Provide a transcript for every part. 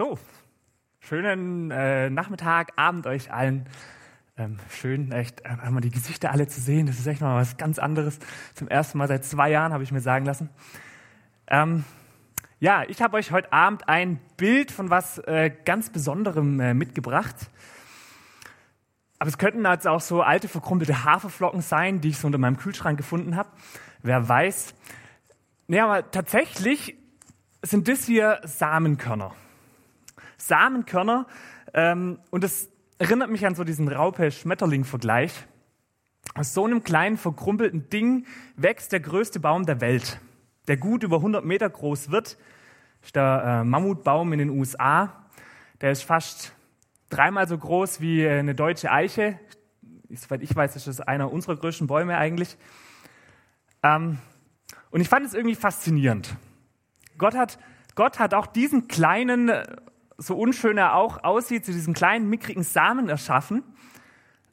So, schönen äh, Nachmittag, Abend euch allen. Ähm, schön, echt äh, einmal die Gesichter alle zu sehen. Das ist echt mal was ganz anderes. Zum ersten Mal seit zwei Jahren habe ich mir sagen lassen. Ähm, ja, ich habe euch heute Abend ein Bild von was äh, ganz Besonderem äh, mitgebracht. Aber es könnten jetzt auch so alte verkrumpelte Haferflocken sein, die ich so unter meinem Kühlschrank gefunden habe. Wer weiß. Nee, aber tatsächlich sind das hier Samenkörner. Samenkörner. Ähm, und das erinnert mich an so diesen Raupe-Schmetterling-Vergleich. Aus so einem kleinen, verkrumpelten Ding wächst der größte Baum der Welt, der gut über 100 Meter groß wird. Das ist der äh, Mammutbaum in den USA. Der ist fast dreimal so groß wie eine deutsche Eiche. Soweit ich weiß, ist das einer unserer größten Bäume eigentlich. Ähm, und ich fand es irgendwie faszinierend. Gott hat, Gott hat auch diesen kleinen, so unschön er auch aussieht, zu diesem kleinen, mickrigen Samen erschaffen.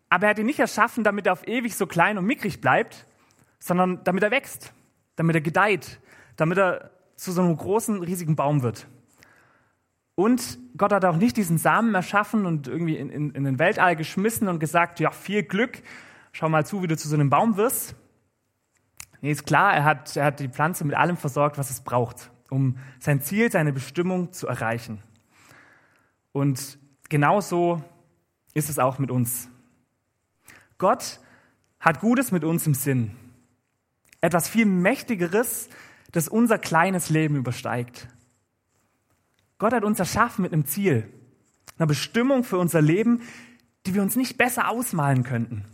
Aber er hat ihn nicht erschaffen, damit er auf ewig so klein und mickrig bleibt, sondern damit er wächst, damit er gedeiht, damit er zu so einem großen, riesigen Baum wird. Und Gott hat auch nicht diesen Samen erschaffen und irgendwie in, in, in den Weltall geschmissen und gesagt, ja, viel Glück, schau mal zu, wie du zu so einem Baum wirst. Nee, ist klar, er hat, er hat die Pflanze mit allem versorgt, was es braucht um sein Ziel, seine Bestimmung zu erreichen. Und genauso ist es auch mit uns. Gott hat Gutes mit uns im Sinn. Etwas viel Mächtigeres, das unser kleines Leben übersteigt. Gott hat uns erschaffen mit einem Ziel, einer Bestimmung für unser Leben, die wir uns nicht besser ausmalen könnten.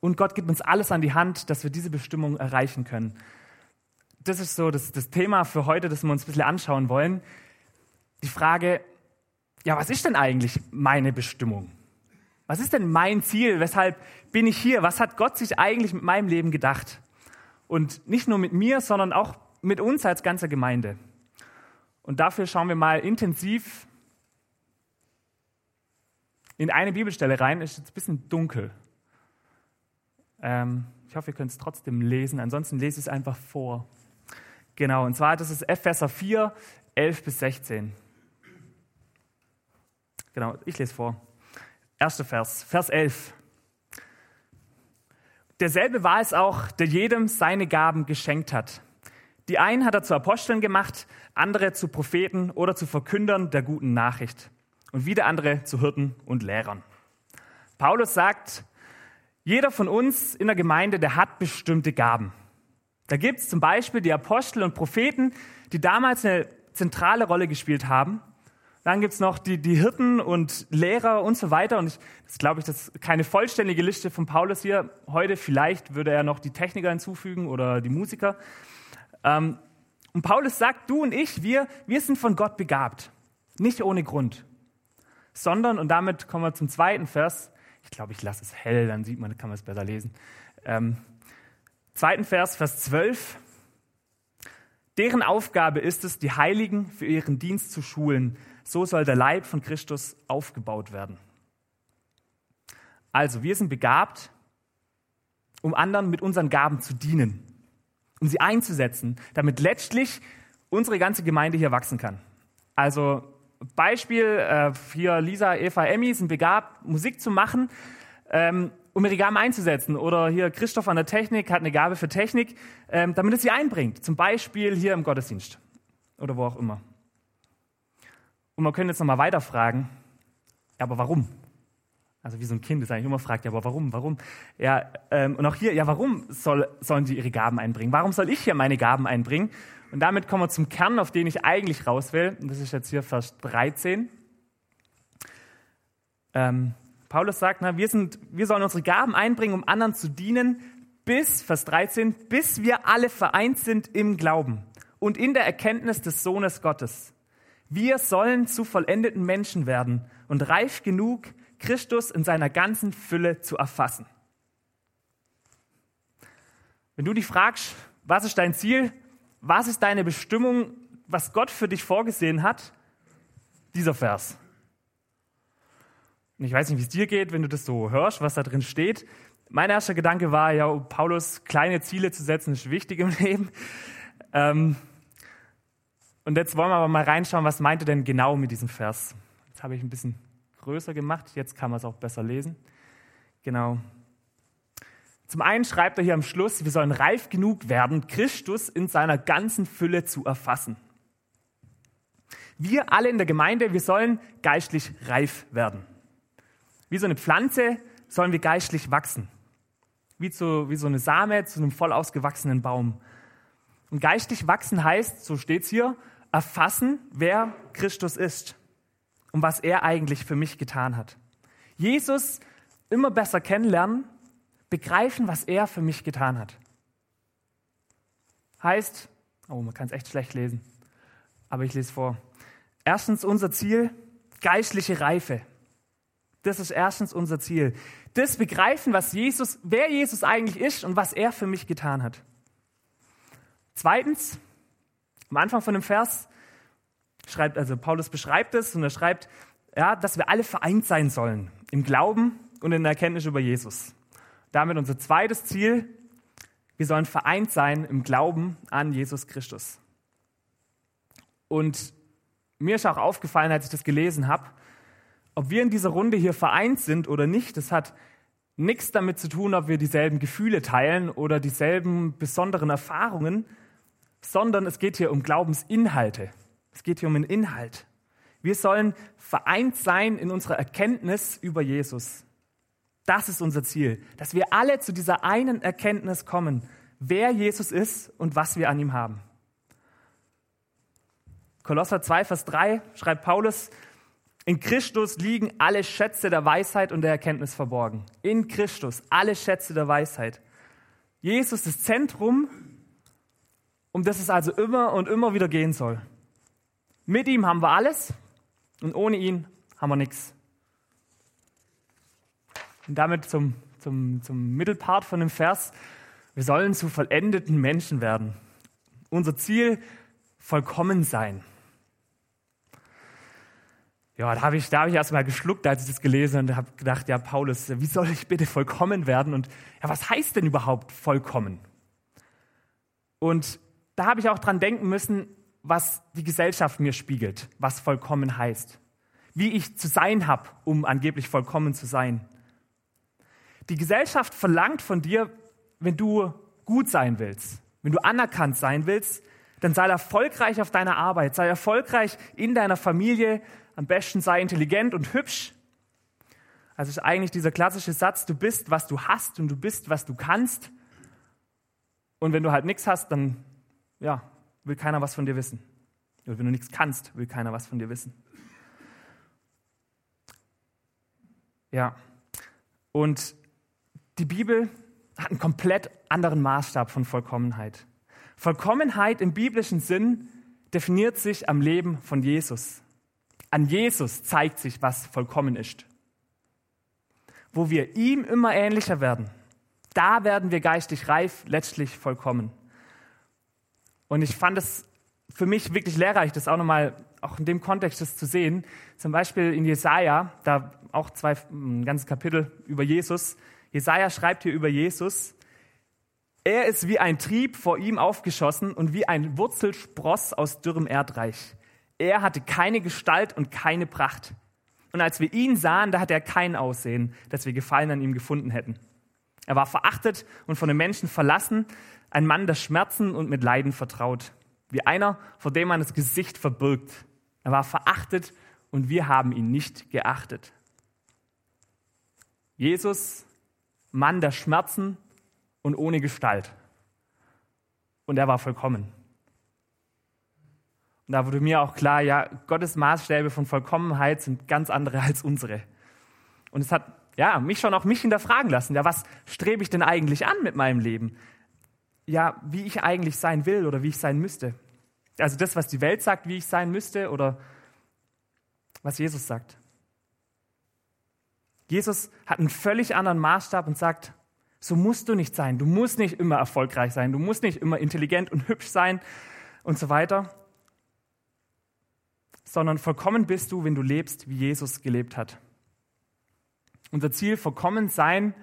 Und Gott gibt uns alles an die Hand, dass wir diese Bestimmung erreichen können das ist so das, das Thema für heute, das wir uns ein bisschen anschauen wollen. Die Frage, ja, was ist denn eigentlich meine Bestimmung? Was ist denn mein Ziel? Weshalb bin ich hier? Was hat Gott sich eigentlich mit meinem Leben gedacht? Und nicht nur mit mir, sondern auch mit uns als ganze Gemeinde. Und dafür schauen wir mal intensiv in eine Bibelstelle rein. Ist jetzt ein bisschen dunkel. Ähm, ich hoffe, ihr könnt es trotzdem lesen. Ansonsten lese ich es einfach vor. Genau, und zwar das ist Epheser 4, 11 bis 16. Genau, ich lese vor. Erster Vers, Vers 11. Derselbe war es auch, der jedem seine Gaben geschenkt hat. Die einen hat er zu Aposteln gemacht, andere zu Propheten oder zu Verkündern der guten Nachricht und wieder andere zu Hirten und Lehrern. Paulus sagt, jeder von uns in der Gemeinde, der hat bestimmte Gaben. Da gibt es zum Beispiel die Apostel und Propheten, die damals eine zentrale Rolle gespielt haben. Dann gibt es noch die, die Hirten und Lehrer und so weiter. Und ich, das glaube ich, das ist keine vollständige Liste von Paulus hier. Heute vielleicht würde er noch die Techniker hinzufügen oder die Musiker. Ähm, und Paulus sagt, du und ich, wir, wir sind von Gott begabt. Nicht ohne Grund. Sondern, und damit kommen wir zum zweiten Vers. Ich glaube, ich lasse es hell, dann sieht man, kann man es besser lesen. Ähm, Zweiten Vers, Vers 12. Deren Aufgabe ist es, die Heiligen für ihren Dienst zu schulen. So soll der Leib von Christus aufgebaut werden. Also, wir sind begabt, um anderen mit unseren Gaben zu dienen, um sie einzusetzen, damit letztlich unsere ganze Gemeinde hier wachsen kann. Also, Beispiel, äh, hier Lisa, Eva, Emmy sind begabt, Musik zu machen. Ähm, um ihre Gaben einzusetzen. Oder hier Christoph an der Technik hat eine Gabe für Technik, ähm, damit es sie einbringt. Zum Beispiel hier im Gottesdienst oder wo auch immer. Und man könnte jetzt nochmal weiterfragen, ja, aber warum? Also wie so ein Kind, das eigentlich immer fragt, ja, aber warum, warum? Ja, ähm, und auch hier, ja, warum soll, sollen sie ihre Gaben einbringen? Warum soll ich hier meine Gaben einbringen? Und damit kommen wir zum Kern, auf den ich eigentlich raus will. Und das ist jetzt hier Vers 13. Ähm, Paulus sagt, na, wir, sind, wir sollen unsere Gaben einbringen, um anderen zu dienen, bis, Vers 13, bis wir alle vereint sind im Glauben und in der Erkenntnis des Sohnes Gottes. Wir sollen zu vollendeten Menschen werden und reif genug, Christus in seiner ganzen Fülle zu erfassen. Wenn du dich fragst, was ist dein Ziel, was ist deine Bestimmung, was Gott für dich vorgesehen hat, dieser Vers. Und ich weiß nicht, wie es dir geht, wenn du das so hörst, was da drin steht. Mein erster Gedanke war, ja, Paulus kleine Ziele zu setzen, ist wichtig im Leben. Ähm, Und jetzt wollen wir aber mal reinschauen, was meint er denn genau mit diesem Vers? Jetzt habe ich ein bisschen größer gemacht, jetzt kann man es auch besser lesen. Genau. Zum einen schreibt er hier am Schluss, wir sollen reif genug werden, Christus in seiner ganzen Fülle zu erfassen. Wir alle in der Gemeinde, wir sollen geistlich reif werden. Wie so eine Pflanze sollen wir geistlich wachsen. Wie, zu, wie so eine Same zu einem voll ausgewachsenen Baum. Und geistlich wachsen heißt, so steht es hier, erfassen, wer Christus ist und was er eigentlich für mich getan hat. Jesus immer besser kennenlernen, begreifen, was er für mich getan hat. Heißt, oh, man kann es echt schlecht lesen, aber ich lese vor. Erstens unser Ziel, geistliche Reife. Das ist erstens unser Ziel. Das begreifen, was Jesus, wer Jesus eigentlich ist und was er für mich getan hat. Zweitens, am Anfang von dem Vers schreibt, also Paulus beschreibt es und er schreibt, ja, dass wir alle vereint sein sollen im Glauben und in der Erkenntnis über Jesus. Damit unser zweites Ziel, wir sollen vereint sein im Glauben an Jesus Christus. Und mir ist auch aufgefallen, als ich das gelesen habe, ob wir in dieser Runde hier vereint sind oder nicht, das hat nichts damit zu tun, ob wir dieselben Gefühle teilen oder dieselben besonderen Erfahrungen, sondern es geht hier um Glaubensinhalte. Es geht hier um den Inhalt. Wir sollen vereint sein in unserer Erkenntnis über Jesus. Das ist unser Ziel, dass wir alle zu dieser einen Erkenntnis kommen, wer Jesus ist und was wir an ihm haben. Kolosser 2, Vers 3 schreibt Paulus, in Christus liegen alle Schätze der Weisheit und der Erkenntnis verborgen. In Christus alle Schätze der Weisheit. Jesus ist Zentrum, um das es also immer und immer wieder gehen soll. Mit ihm haben wir alles und ohne ihn haben wir nichts. Und damit zum, zum, zum Mittelpart von dem Vers. Wir sollen zu vollendeten Menschen werden. Unser Ziel, vollkommen sein. Ja, da habe ich, da hab ich erstmal geschluckt, als ich das gelesen habe und habe gedacht, ja, Paulus, wie soll ich bitte vollkommen werden? Und ja, was heißt denn überhaupt vollkommen? Und da habe ich auch dran denken müssen, was die Gesellschaft mir spiegelt, was vollkommen heißt. Wie ich zu sein habe, um angeblich vollkommen zu sein. Die Gesellschaft verlangt von dir, wenn du gut sein willst, wenn du anerkannt sein willst, dann sei erfolgreich auf deiner Arbeit, sei erfolgreich in deiner Familie, am besten sei intelligent und hübsch. Also ist eigentlich dieser klassische Satz, du bist, was du hast und du bist, was du kannst. Und wenn du halt nichts hast, dann ja, will keiner was von dir wissen. Und wenn du nichts kannst, will keiner was von dir wissen. Ja. Und die Bibel hat einen komplett anderen Maßstab von Vollkommenheit. Vollkommenheit im biblischen Sinn definiert sich am Leben von Jesus. An Jesus zeigt sich, was vollkommen ist. Wo wir ihm immer ähnlicher werden, da werden wir geistig reif, letztlich vollkommen. Und ich fand es für mich wirklich lehrreich, das auch nochmal, auch in dem Kontext das zu sehen. Zum Beispiel in Jesaja, da auch zwei, ein ganzes Kapitel über Jesus. Jesaja schreibt hier über Jesus, er ist wie ein Trieb vor ihm aufgeschossen und wie ein Wurzelspross aus dürrem Erdreich. Er hatte keine Gestalt und keine Pracht. Und als wir ihn sahen, da hatte er kein Aussehen, dass wir Gefallen an ihm gefunden hätten. Er war verachtet und von den Menschen verlassen, ein Mann der Schmerzen und mit Leiden vertraut, wie einer, vor dem man das Gesicht verbirgt. Er war verachtet und wir haben ihn nicht geachtet. Jesus, Mann der Schmerzen und ohne Gestalt. Und er war vollkommen. Und da wurde mir auch klar, ja, Gottes Maßstäbe von Vollkommenheit sind ganz andere als unsere. Und es hat ja, mich schon auch mich hinterfragen lassen. Ja, was strebe ich denn eigentlich an mit meinem Leben? ja, wie ich eigentlich sein will oder wie ich sein müsste. Also das, was die Welt sagt, wie ich sein müsste oder was Jesus sagt. Jesus hat einen völlig anderen Maßstab und sagt, so musst du nicht sein. Du musst nicht immer erfolgreich sein. Du musst nicht immer intelligent und hübsch sein und so weiter. Sondern vollkommen bist du, wenn du lebst, wie Jesus gelebt hat. Unser Ziel, vollkommen sein,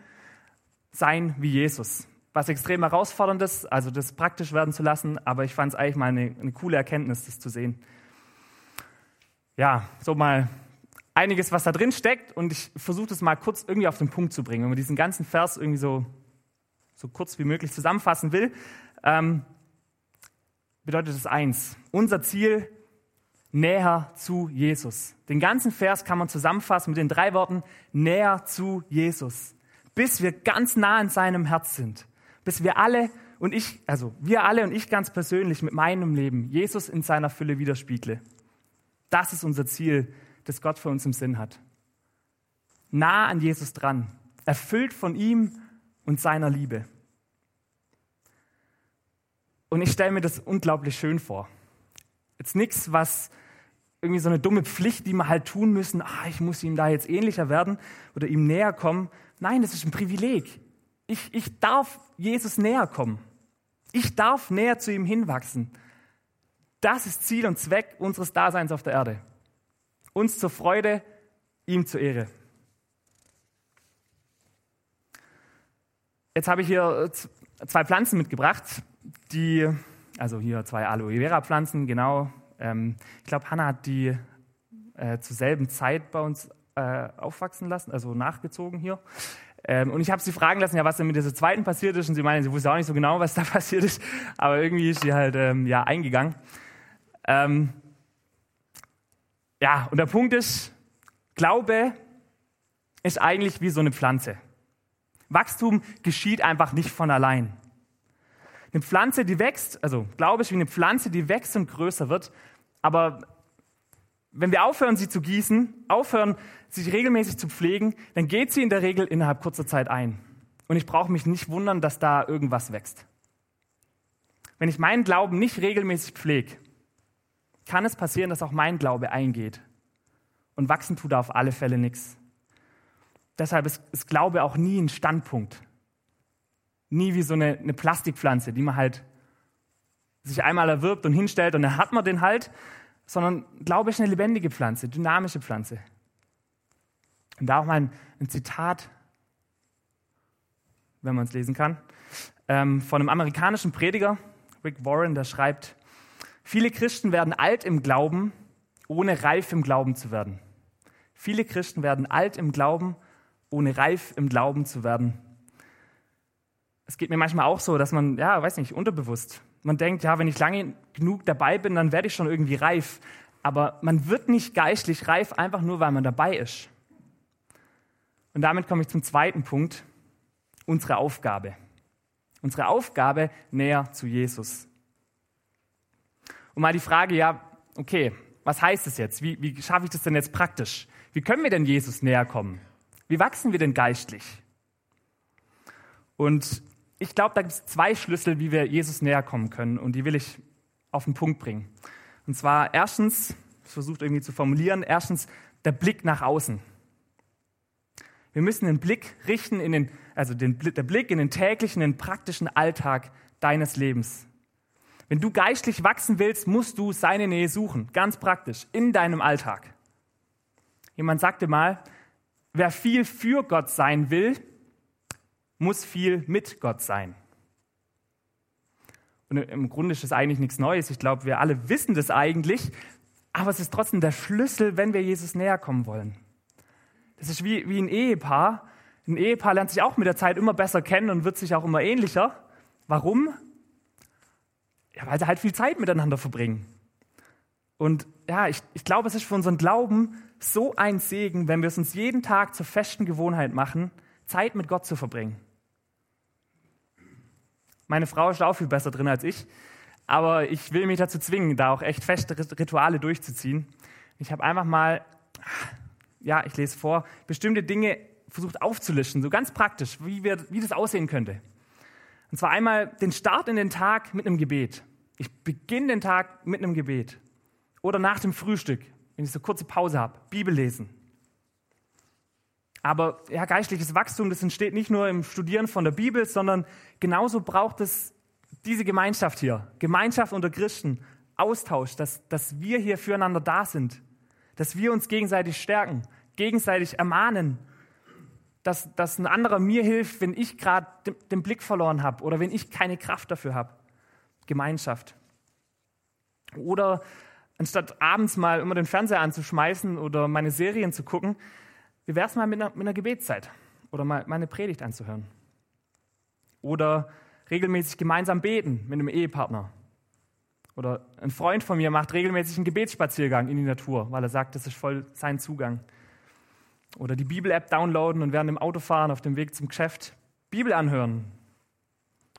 sein wie Jesus. was extrem herausforderndes, also das praktisch werden zu lassen, aber ich fand es eigentlich mal eine, eine coole Erkenntnis, das zu sehen. Ja, so mal einiges, was da drin steckt und ich versuche das mal kurz irgendwie auf den Punkt zu bringen. Wenn man diesen ganzen Vers irgendwie so, so kurz wie möglich zusammenfassen will, ähm, bedeutet es eins. Unser Ziel näher zu Jesus. Den ganzen Vers kann man zusammenfassen mit den drei Worten näher zu Jesus, bis wir ganz nah in seinem Herz sind, bis wir alle und ich, also wir alle und ich ganz persönlich mit meinem Leben Jesus in seiner Fülle widerspiegle. Das ist unser Ziel, das Gott für uns im Sinn hat. Nah an Jesus dran, erfüllt von ihm und seiner Liebe. Und ich stelle mir das unglaublich schön vor. Jetzt nichts, was irgendwie so eine dumme Pflicht, die wir halt tun müssen, ah, ich muss ihm da jetzt ähnlicher werden oder ihm näher kommen. Nein, das ist ein Privileg. Ich, ich darf Jesus näher kommen. Ich darf näher zu ihm hinwachsen. Das ist Ziel und Zweck unseres Daseins auf der Erde. Uns zur Freude, ihm zur Ehre. Jetzt habe ich hier zwei Pflanzen mitgebracht, die, also hier zwei Aloe Vera Pflanzen, genau, ähm, ich glaube, Hannah hat die äh, zur selben Zeit bei uns äh, aufwachsen lassen, also nachgezogen hier. Ähm, und ich habe sie fragen lassen, ja, was denn mit dieser zweiten passiert ist. Und sie meinen, sie wusste auch nicht so genau, was da passiert ist. Aber irgendwie ist sie halt ähm, ja eingegangen. Ähm, ja, und der Punkt ist, Glaube ist eigentlich wie so eine Pflanze. Wachstum geschieht einfach nicht von allein. Eine Pflanze, die wächst, also Glaube ist wie eine Pflanze, die wächst und größer wird. Aber wenn wir aufhören, sie zu gießen, aufhören, sich regelmäßig zu pflegen, dann geht sie in der Regel innerhalb kurzer Zeit ein. Und ich brauche mich nicht wundern, dass da irgendwas wächst. Wenn ich meinen Glauben nicht regelmäßig pflege, kann es passieren, dass auch mein Glaube eingeht. Und wachsen tut da auf alle Fälle nichts. Deshalb ist, ist Glaube auch nie ein Standpunkt nie wie so eine, eine Plastikpflanze, die man halt sich einmal erwirbt und hinstellt und dann hat man den halt, sondern Glaube ist eine lebendige Pflanze, dynamische Pflanze. Und da auch mal ein, ein Zitat, wenn man es lesen kann, ähm, von einem amerikanischen Prediger, Rick Warren, der schreibt, viele Christen werden alt im Glauben, ohne reif im Glauben zu werden. Viele Christen werden alt im Glauben, ohne reif im Glauben zu werden es geht mir manchmal auch so, dass man, ja, weiß nicht, unterbewusst, man denkt, ja, wenn ich lange genug dabei bin, dann werde ich schon irgendwie reif. Aber man wird nicht geistlich reif, einfach nur, weil man dabei ist. Und damit komme ich zum zweiten Punkt, unsere Aufgabe. Unsere Aufgabe näher zu Jesus. Und mal die Frage, ja, okay, was heißt das jetzt? Wie, wie schaffe ich das denn jetzt praktisch? Wie können wir denn Jesus näher kommen? Wie wachsen wir denn geistlich? Und ich glaube, da gibt es zwei Schlüssel, wie wir Jesus näher kommen können. Und die will ich auf den Punkt bringen. Und zwar erstens, ich versuche irgendwie zu formulieren, erstens der Blick nach außen. Wir müssen den Blick richten in den, also den, der Blick in den täglichen, in den praktischen Alltag deines Lebens. Wenn du geistlich wachsen willst, musst du seine Nähe suchen, ganz praktisch, in deinem Alltag. Jemand sagte mal, wer viel für Gott sein will, muss viel mit Gott sein. Und im Grunde ist das eigentlich nichts Neues. Ich glaube, wir alle wissen das eigentlich, aber es ist trotzdem der Schlüssel, wenn wir Jesus näher kommen wollen. Das ist wie, wie ein Ehepaar. Ein Ehepaar lernt sich auch mit der Zeit immer besser kennen und wird sich auch immer ähnlicher. Warum? Ja, weil sie halt viel Zeit miteinander verbringen. Und ja, ich, ich glaube, es ist für unseren Glauben so ein Segen, wenn wir es uns jeden Tag zur festen Gewohnheit machen, Zeit mit Gott zu verbringen. Meine Frau ist auch viel besser drin als ich. Aber ich will mich dazu zwingen, da auch echt feste Rituale durchzuziehen. Ich habe einfach mal, ja, ich lese vor, bestimmte Dinge versucht aufzulischen, so ganz praktisch, wie, wir, wie das aussehen könnte. Und zwar einmal den Start in den Tag mit einem Gebet. Ich beginne den Tag mit einem Gebet. Oder nach dem Frühstück, wenn ich so kurze Pause habe, Bibel lesen. Aber ja, geistliches Wachstum, das entsteht nicht nur im Studieren von der Bibel, sondern genauso braucht es diese Gemeinschaft hier. Gemeinschaft unter Christen, Austausch, dass, dass wir hier füreinander da sind, dass wir uns gegenseitig stärken, gegenseitig ermahnen, dass, dass ein anderer mir hilft, wenn ich gerade den, den Blick verloren habe oder wenn ich keine Kraft dafür habe. Gemeinschaft. Oder anstatt abends mal immer den Fernseher anzuschmeißen oder meine Serien zu gucken, wie wäre es mal mit einer, mit einer Gebetszeit oder mal meine Predigt anzuhören? Oder regelmäßig gemeinsam beten mit einem Ehepartner. Oder ein Freund von mir macht regelmäßig einen Gebetsspaziergang in die Natur, weil er sagt, das ist voll sein Zugang. Oder die Bibel-App downloaden und während dem Autofahren auf dem Weg zum Geschäft Bibel anhören.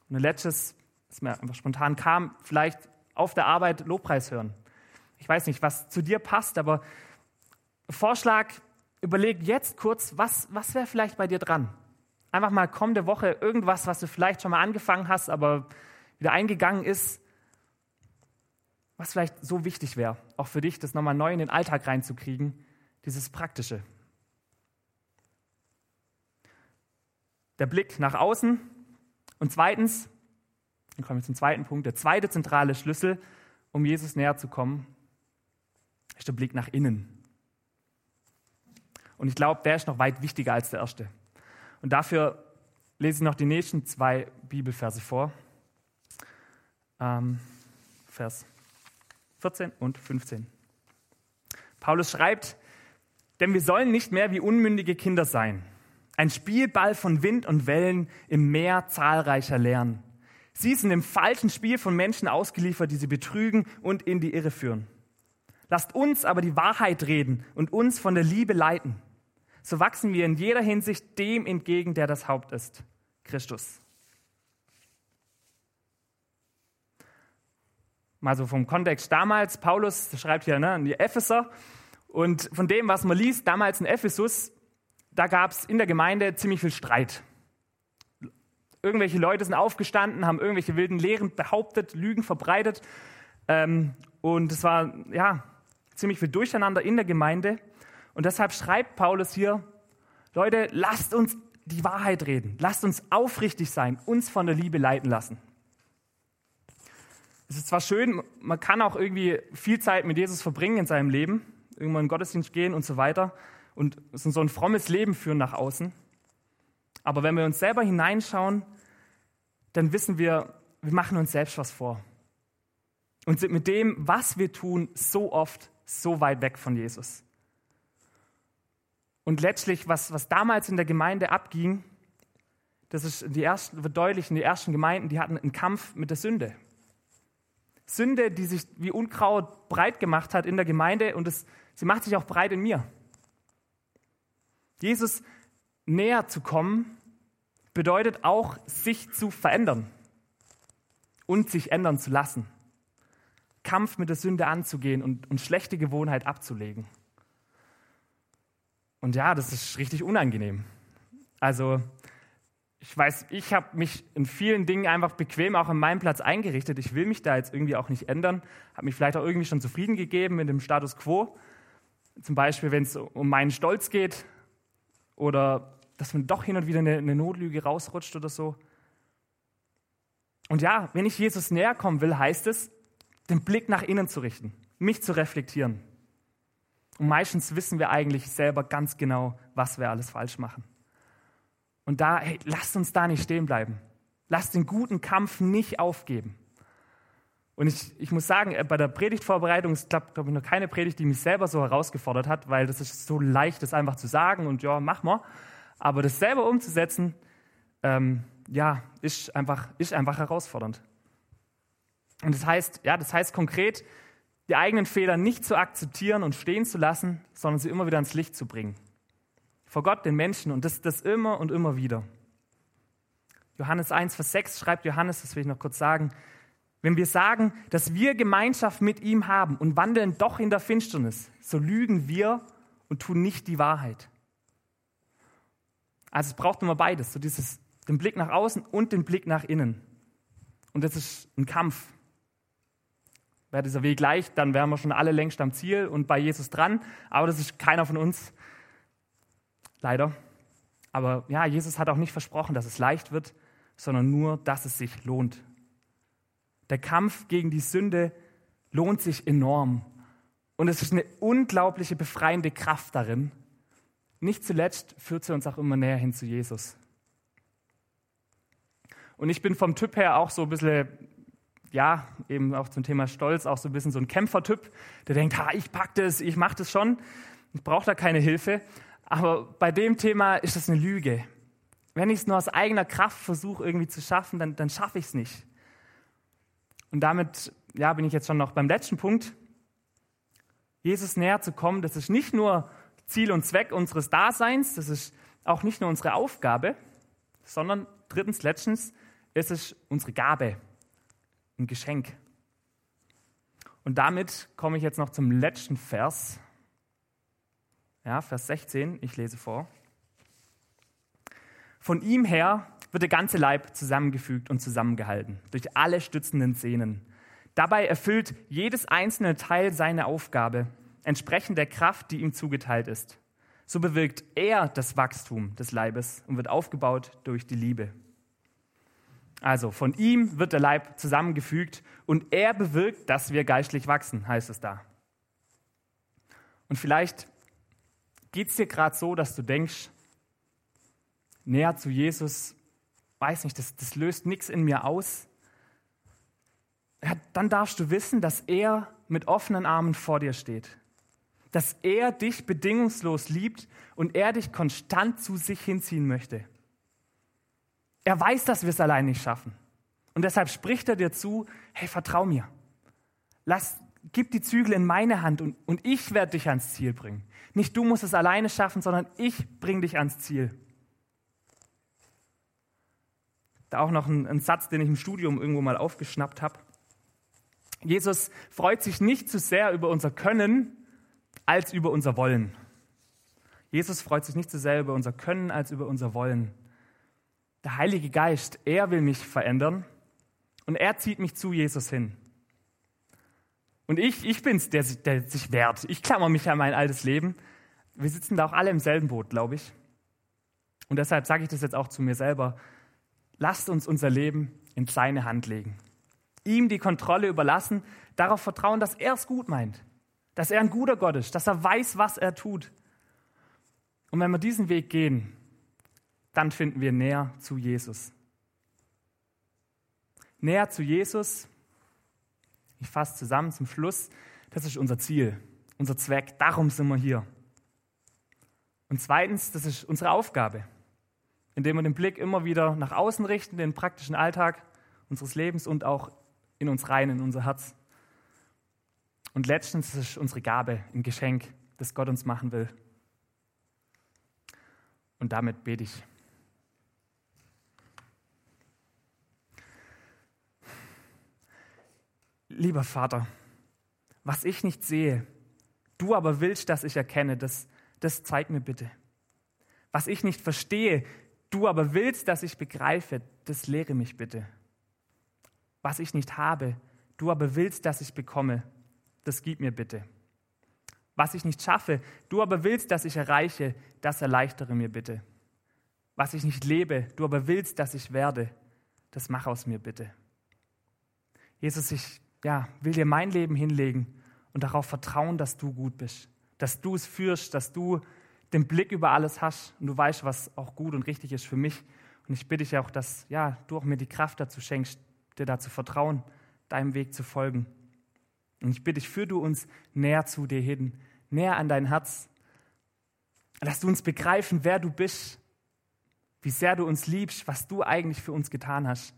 Und ein letztes, was mir einfach spontan kam, vielleicht auf der Arbeit Lobpreis hören. Ich weiß nicht, was zu dir passt, aber Vorschlag, überleg jetzt kurz, was, was wäre vielleicht bei dir dran? Einfach mal kommende Woche irgendwas, was du vielleicht schon mal angefangen hast, aber wieder eingegangen ist, was vielleicht so wichtig wäre, auch für dich, das nochmal neu in den Alltag reinzukriegen, dieses Praktische. Der Blick nach außen und zweitens, dann kommen wir zum zweiten Punkt, der zweite zentrale Schlüssel, um Jesus näher zu kommen, ist der Blick nach innen. Und ich glaube, der ist noch weit wichtiger als der erste. Und dafür lese ich noch die nächsten zwei Bibelverse vor. Ähm, Vers 14 und 15. Paulus schreibt, denn wir sollen nicht mehr wie unmündige Kinder sein, ein Spielball von Wind und Wellen im Meer zahlreicher Lernen. Sie sind im falschen Spiel von Menschen ausgeliefert, die sie betrügen und in die Irre führen. Lasst uns aber die Wahrheit reden und uns von der Liebe leiten so wachsen wir in jeder Hinsicht dem entgegen, der das Haupt ist, Christus. Mal so vom Kontext damals, Paulus schreibt hier ne, an die Epheser und von dem, was man liest, damals in Ephesus, da gab es in der Gemeinde ziemlich viel Streit. Irgendwelche Leute sind aufgestanden, haben irgendwelche wilden Lehren behauptet, Lügen verbreitet. Ähm, und es war ja ziemlich viel Durcheinander in der Gemeinde. Und deshalb schreibt Paulus hier, Leute, lasst uns die Wahrheit reden. Lasst uns aufrichtig sein, uns von der Liebe leiten lassen. Es ist zwar schön, man kann auch irgendwie viel Zeit mit Jesus verbringen in seinem Leben, irgendwann in Gottesdienst gehen und so weiter und so ein frommes Leben führen nach außen. Aber wenn wir uns selber hineinschauen, dann wissen wir, wir machen uns selbst was vor. Und sind mit dem, was wir tun, so oft so weit weg von Jesus. Und letztlich, was, was damals in der Gemeinde abging, das ist die ersten, wird deutlich in den ersten Gemeinden, die hatten einen Kampf mit der Sünde. Sünde, die sich wie Unkraut breit gemacht hat in der Gemeinde und es, sie macht sich auch breit in mir. Jesus näher zu kommen, bedeutet auch, sich zu verändern und sich ändern zu lassen. Kampf mit der Sünde anzugehen und, und schlechte Gewohnheit abzulegen. Und ja, das ist richtig unangenehm. Also ich weiß, ich habe mich in vielen Dingen einfach bequem auch an meinem Platz eingerichtet. Ich will mich da jetzt irgendwie auch nicht ändern. Habe mich vielleicht auch irgendwie schon zufrieden gegeben mit dem Status quo. Zum Beispiel, wenn es um meinen Stolz geht oder dass man doch hin und wieder eine, eine Notlüge rausrutscht oder so. Und ja, wenn ich Jesus näher kommen will, heißt es, den Blick nach innen zu richten, mich zu reflektieren. Und meistens wissen wir eigentlich selber ganz genau, was wir alles falsch machen. Und da, hey, lasst uns da nicht stehen bleiben. Lasst den guten Kampf nicht aufgeben. Und ich, ich muss sagen, äh, bei der Predigtvorbereitung, es klappt, glaube ich, noch keine Predigt, die mich selber so herausgefordert hat, weil das ist so leicht, das einfach zu sagen und ja, mach mal. Aber das selber umzusetzen, ähm, ja, ist einfach, ist einfach herausfordernd. Und das heißt, ja, das heißt konkret, die eigenen Fehler nicht zu akzeptieren und stehen zu lassen, sondern sie immer wieder ans Licht zu bringen. Vor Gott, den Menschen und das, das immer und immer wieder. Johannes 1, Vers 6 schreibt Johannes, das will ich noch kurz sagen, wenn wir sagen, dass wir Gemeinschaft mit ihm haben und wandeln doch in der Finsternis, so lügen wir und tun nicht die Wahrheit. Also es braucht immer beides, so dieses, den Blick nach außen und den Blick nach innen. Und das ist ein Kampf. Wäre dieser Weg leicht, dann wären wir schon alle längst am Ziel und bei Jesus dran. Aber das ist keiner von uns. Leider. Aber ja, Jesus hat auch nicht versprochen, dass es leicht wird, sondern nur, dass es sich lohnt. Der Kampf gegen die Sünde lohnt sich enorm. Und es ist eine unglaubliche befreiende Kraft darin, nicht zuletzt führt sie uns auch immer näher hin zu Jesus. Und ich bin vom Typ her auch so ein bisschen, ja, eben auch zum Thema Stolz, auch so ein bisschen so ein Kämpfertyp, der denkt, ha, ich pack das, ich mach das schon, ich brauche da keine Hilfe. Aber bei dem Thema ist das eine Lüge. Wenn ich es nur aus eigener Kraft versuche irgendwie zu schaffen, dann, dann schaffe ich es nicht. Und damit ja, bin ich jetzt schon noch beim letzten Punkt. Jesus näher zu kommen, das ist nicht nur Ziel und Zweck unseres Daseins, das ist auch nicht nur unsere Aufgabe, sondern drittens, letztens, es ist unsere Gabe, ein Geschenk. Und damit komme ich jetzt noch zum letzten Vers. Ja, Vers 16, ich lese vor. Von ihm her wird der ganze Leib zusammengefügt und zusammengehalten, durch alle stützenden Sehnen. Dabei erfüllt jedes einzelne Teil seine Aufgabe, entsprechend der Kraft, die ihm zugeteilt ist. So bewirkt er das Wachstum des Leibes und wird aufgebaut durch die Liebe. Also von ihm wird der Leib zusammengefügt und er bewirkt, dass wir geistlich wachsen, heißt es da. Und vielleicht geht es dir gerade so, dass du denkst, näher zu Jesus, weiß nicht, das, das löst nichts in mir aus. Ja, dann darfst du wissen, dass er mit offenen Armen vor dir steht. Dass er dich bedingungslos liebt und er dich konstant zu sich hinziehen möchte. Er weiß, dass wir es allein nicht schaffen. Und deshalb spricht er dir zu, hey, vertrau mir. Lass, gib die Zügel in meine Hand und, und ich werde dich ans Ziel bringen. Nicht du musst es alleine schaffen, sondern ich bringe dich ans Ziel. Da auch noch ein, ein Satz, den ich im Studium irgendwo mal aufgeschnappt habe. Jesus freut sich nicht zu sehr über unser Können als über unser Wollen. Jesus freut sich nicht so sehr über unser Können als über unser Wollen. Der Heilige Geist, er will mich verändern und er zieht mich zu Jesus hin. Und ich, ich bin's, der, der sich wehrt. Ich klammer mich an mein altes Leben. Wir sitzen da auch alle im selben Boot, glaube ich. Und deshalb sage ich das jetzt auch zu mir selber. Lasst uns unser Leben in seine Hand legen. Ihm die Kontrolle überlassen, darauf vertrauen, dass er es gut meint, dass er ein guter Gott ist, dass er weiß, was er tut. Und wenn wir diesen Weg gehen, dann finden wir näher zu Jesus. Näher zu Jesus, ich fasse zusammen zum Schluss, das ist unser Ziel, unser Zweck, darum sind wir hier. Und zweitens, das ist unsere Aufgabe indem wir den Blick immer wieder nach außen richten, den praktischen Alltag unseres Lebens und auch in uns rein, in unser Herz. Und letztens ist es unsere Gabe, ein Geschenk, das Gott uns machen will. Und damit bete ich. Lieber Vater, was ich nicht sehe, du aber willst, dass ich erkenne, das, das zeig mir bitte. Was ich nicht verstehe, du aber willst, dass ich begreife, das lehre mich bitte. Was ich nicht habe, du aber willst, dass ich bekomme, das gib mir bitte. Was ich nicht schaffe, du aber willst, dass ich erreiche, das erleichtere mir bitte. Was ich nicht lebe, du aber willst, dass ich werde, das mach aus mir bitte. Jesus, ich ja, will dir mein Leben hinlegen und darauf vertrauen, dass du gut bist, dass du es führst, dass du den Blick über alles hast und du weißt, was auch gut und richtig ist für mich. Und ich bitte dich auch, dass ja, du auch mir die Kraft dazu schenkst, dir da zu vertrauen, deinem Weg zu folgen. Und ich bitte dich, führ du uns näher zu dir hin, näher an dein Herz. Lass du uns begreifen, wer du bist, wie sehr du uns liebst, was du eigentlich für uns getan hast.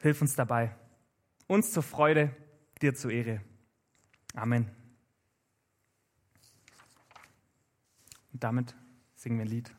Hilf uns dabei, uns zur Freude, dir zur Ehre. Amen. Und damit singen wir ein Lied.